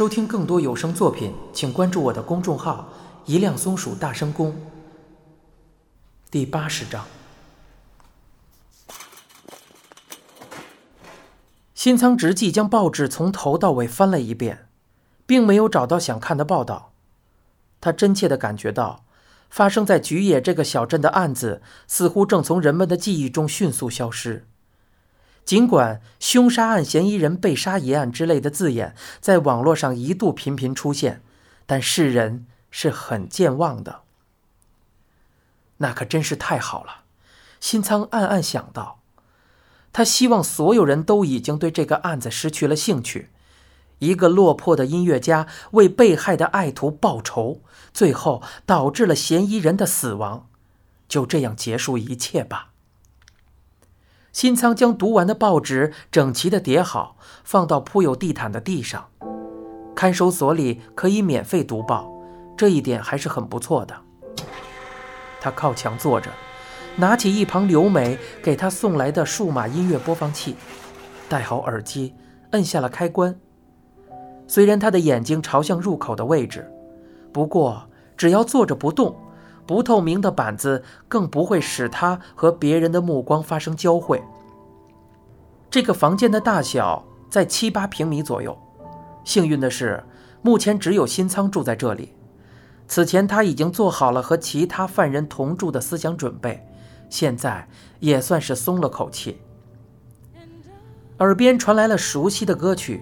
收听更多有声作品，请关注我的公众号“一辆松鼠大声公”。第八十章，新仓直纪将报纸从头到尾翻了一遍，并没有找到想看的报道。他真切的感觉到，发生在菊野这个小镇的案子似乎正从人们的记忆中迅速消失。尽管“凶杀案嫌疑人被杀一案”之类的字眼在网络上一度频频出现，但世人是很健忘的。那可真是太好了，新仓暗暗想到。他希望所有人都已经对这个案子失去了兴趣。一个落魄的音乐家为被害的爱徒报仇，最后导致了嫌疑人的死亡，就这样结束一切吧。新仓将读完的报纸整齐地叠好，放到铺有地毯的地上。看守所里可以免费读报，这一点还是很不错的。他靠墙坐着，拿起一旁刘美给他送来的数码音乐播放器，戴好耳机，摁下了开关。虽然他的眼睛朝向入口的位置，不过只要坐着不动。不透明的板子更不会使他和别人的目光发生交汇。这个房间的大小在七八平米左右。幸运的是，目前只有新仓住在这里。此前他已经做好了和其他犯人同住的思想准备，现在也算是松了口气。耳边传来了熟悉的歌曲《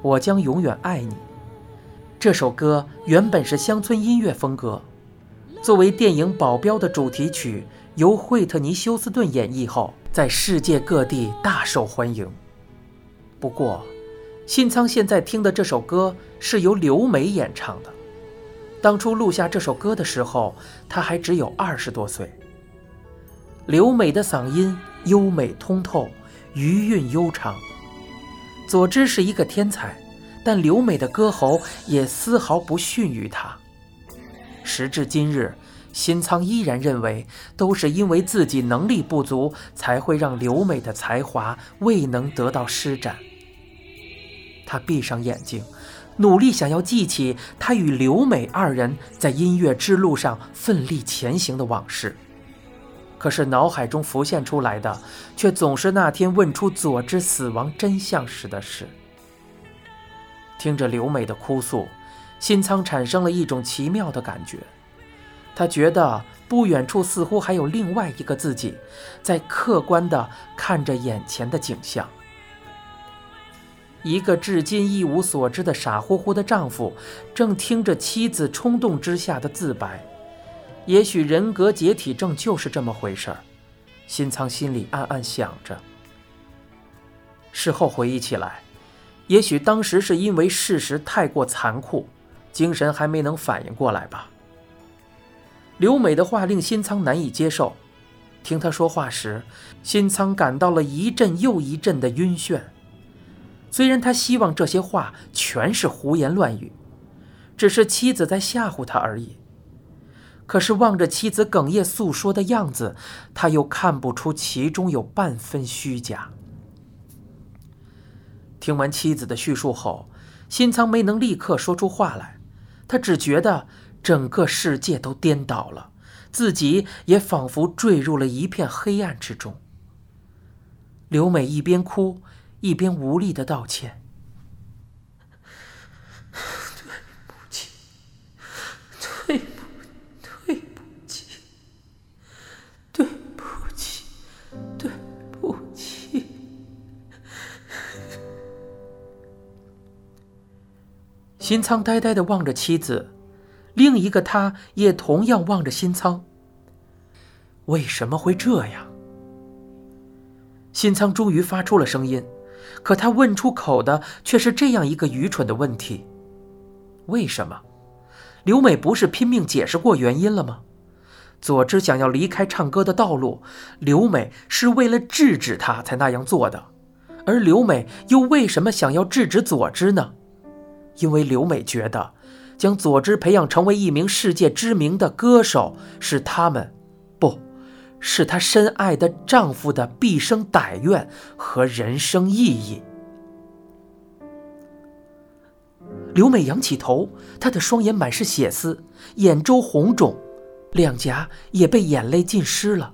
我将永远爱你》。这首歌原本是乡村音乐风格。作为电影《保镖》的主题曲，由惠特尼·休斯顿演绎后，在世界各地大受欢迎。不过，新仓现在听的这首歌是由刘美演唱的。当初录下这首歌的时候，她还只有二十多岁。刘美的嗓音优美通透，余韵悠长。佐之是一个天才，但刘美的歌喉也丝毫不逊于他。时至今日，新仓依然认为都是因为自己能力不足，才会让刘美的才华未能得到施展。他闭上眼睛，努力想要记起他与刘美二人在音乐之路上奋力前行的往事，可是脑海中浮现出来的，却总是那天问出佐之死亡真相时的事。听着刘美的哭诉。新仓产生了一种奇妙的感觉，他觉得不远处似乎还有另外一个自己，在客观地看着眼前的景象。一个至今一无所知的傻乎乎的丈夫，正听着妻子冲动之下的自白。也许人格解体症就是这么回事儿，新仓心里暗暗想着。事后回忆起来，也许当时是因为事实太过残酷。精神还没能反应过来吧？刘美的话令新仓难以接受。听她说话时，新仓感到了一阵又一阵的晕眩。虽然他希望这些话全是胡言乱语，只是妻子在吓唬他而已。可是望着妻子哽咽诉说的样子，他又看不出其中有半分虚假。听完妻子的叙述后，新仓没能立刻说出话来。他只觉得整个世界都颠倒了，自己也仿佛坠入了一片黑暗之中。刘美一边哭一边无力的道歉：“新仓呆呆地望着妻子，另一个他也同样望着新仓。为什么会这样？新仓终于发出了声音，可他问出口的却是这样一个愚蠢的问题：为什么？刘美不是拼命解释过原因了吗？佐之想要离开唱歌的道路，刘美是为了制止他才那样做的，而刘美又为什么想要制止佐之呢？因为刘美觉得，将佐之培养成为一名世界知名的歌手，是他们，不，是她深爱的丈夫的毕生歹愿和人生意义。刘美仰起头，她的双眼满是血丝，眼周红肿，两颊也被眼泪浸湿了。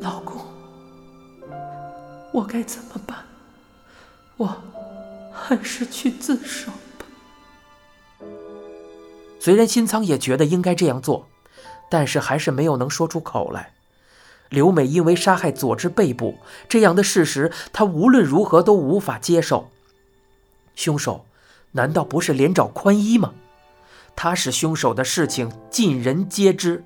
老公，我该怎么办？我还是去自首吧。虽然新仓也觉得应该这样做，但是还是没有能说出口来。刘美因为杀害佐之被捕，这样的事实，她无论如何都无法接受。凶手难道不是连找宽一吗？他是凶手的事情尽人皆知，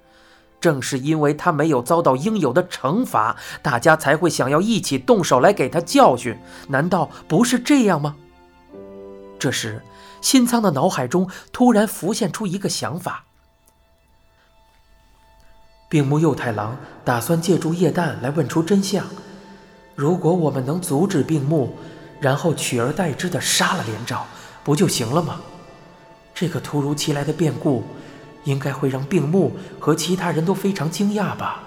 正是因为他没有遭到应有的惩罚，大家才会想要一起动手来给他教训。难道不是这样吗？这时，新仓的脑海中突然浮现出一个想法：病木右太郎打算借助液弹来问出真相。如果我们能阻止病木，然后取而代之的杀了连长，不就行了吗？这个突如其来的变故，应该会让病木和其他人都非常惊讶吧。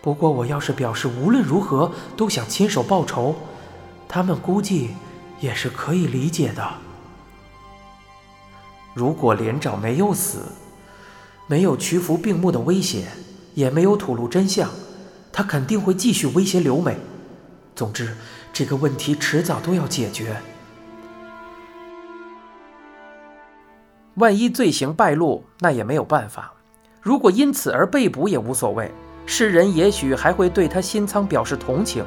不过我要是表示无论如何都想亲手报仇，他们估计也是可以理解的。如果连长没有死，没有屈服病木的威胁，也没有吐露真相，他肯定会继续威胁刘美。总之。这个问题迟早都要解决。万一罪行败露，那也没有办法。如果因此而被捕也无所谓，世人也许还会对他心仓表示同情。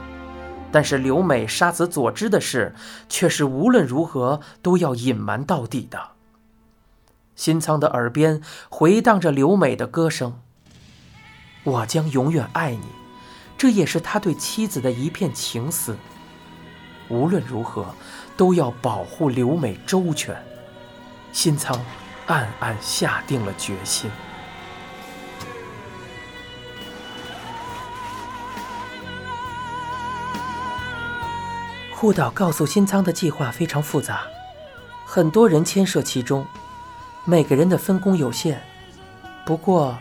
但是刘美杀死佐之的事，却是无论如何都要隐瞒到底的。新仓的耳边回荡着刘美的歌声：“我将永远爱你。”这也是他对妻子的一片情思。无论如何，都要保护刘美周全。新仓暗暗下定了决心。护岛告诉新仓的计划非常复杂，很多人牵涉其中，每个人的分工有限。不过，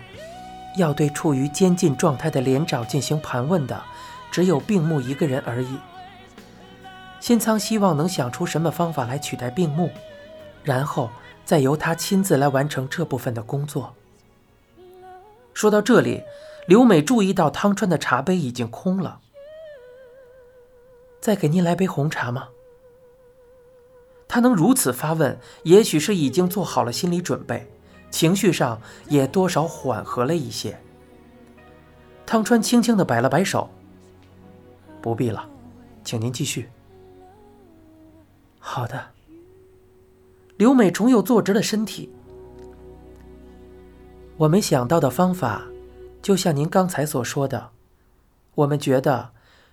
要对处于监禁状态的连长进行盘问的，只有病木一个人而已。新仓希望能想出什么方法来取代病木，然后再由他亲自来完成这部分的工作。说到这里，刘美注意到汤川的茶杯已经空了。再给您来杯红茶吗？他能如此发问，也许是已经做好了心理准备，情绪上也多少缓和了一些。汤川轻轻的摆了摆手：“不必了，请您继续。”好的。刘美重又坐直了身体。我们想到的方法，就像您刚才所说的，我们觉得，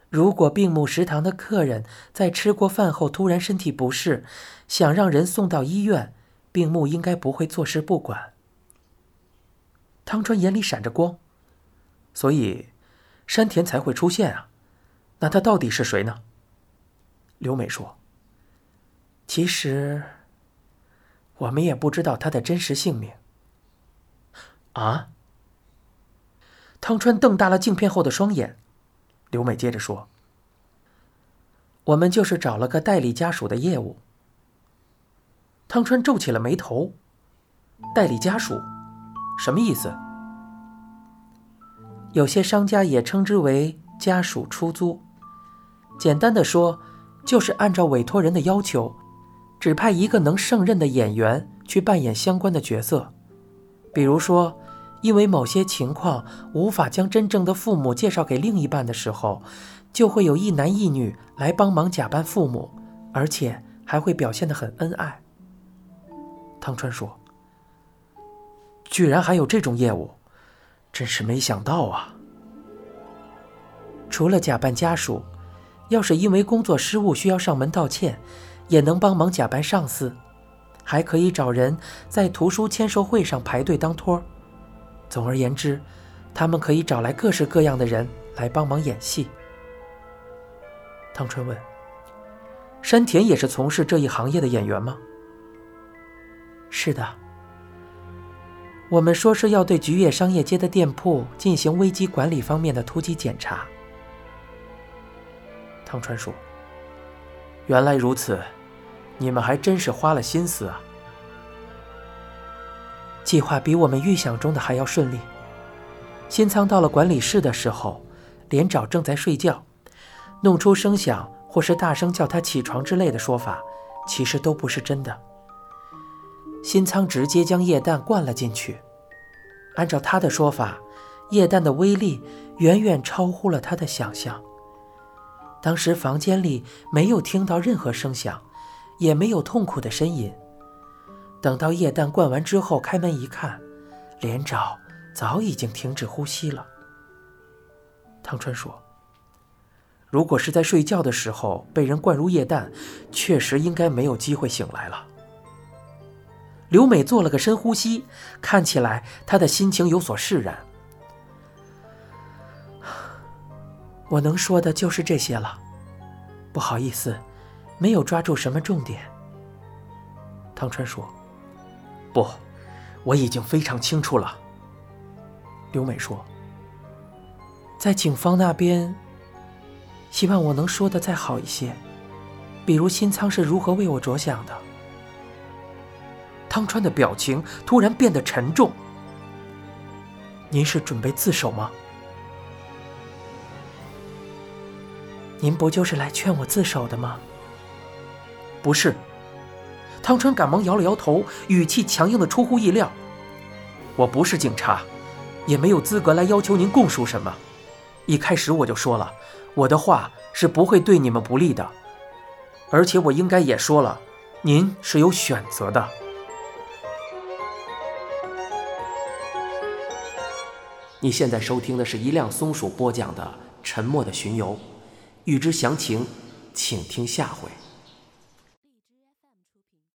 如果病木食堂的客人在吃过饭后突然身体不适，想让人送到医院，病木应该不会坐视不管。汤川眼里闪着光，所以山田才会出现啊。那他到底是谁呢？刘美说。其实，我们也不知道他的真实姓名。啊！汤川瞪大了镜片后的双眼。刘美接着说：“我们就是找了个代理家属的业务。”汤川皱起了眉头：“代理家属，什么意思？”有些商家也称之为家属出租。简单的说，就是按照委托人的要求。指派一个能胜任的演员去扮演相关的角色，比如说，因为某些情况无法将真正的父母介绍给另一半的时候，就会有一男一女来帮忙假扮父母，而且还会表现得很恩爱。汤川说：“居然还有这种业务，真是没想到啊！除了假扮家属，要是因为工作失误需要上门道歉。”也能帮忙假扮上司，还可以找人在图书签售会上排队当托儿。总而言之，他们可以找来各式各样的人来帮忙演戏。汤川问：“山田也是从事这一行业的演员吗？”“是的。”“我们说是要对菊野商业街的店铺进行危机管理方面的突击检查。”汤川说：“原来如此。”你们还真是花了心思啊！计划比我们预想中的还要顺利。新仓到了管理室的时候，连长正在睡觉，弄出声响或是大声叫他起床之类的说法，其实都不是真的。新仓直接将液氮灌了进去。按照他的说法，液氮的威力远远超乎了他的想象。当时房间里没有听到任何声响，也没有痛苦的呻吟。等到液氮灌完之后，开门一看，连长早已经停止呼吸了。汤川说：“如果是在睡觉的时候被人灌入液氮，确实应该没有机会醒来了。”刘美做了个深呼吸，看起来她的心情有所释然。我能说的就是这些了，不好意思，没有抓住什么重点。汤川说：“不，我已经非常清楚了。”刘美说：“在警方那边，希望我能说的再好一些，比如新仓是如何为我着想的。”汤川的表情突然变得沉重。“您是准备自首吗？”您不就是来劝我自首的吗？不是，汤川赶忙摇了摇头，语气强硬的出乎意料。我不是警察，也没有资格来要求您供述什么。一开始我就说了，我的话是不会对你们不利的，而且我应该也说了，您是有选择的。你现在收听的是一辆松鼠播讲的《沉默的巡游》。欲知详情，请听下回。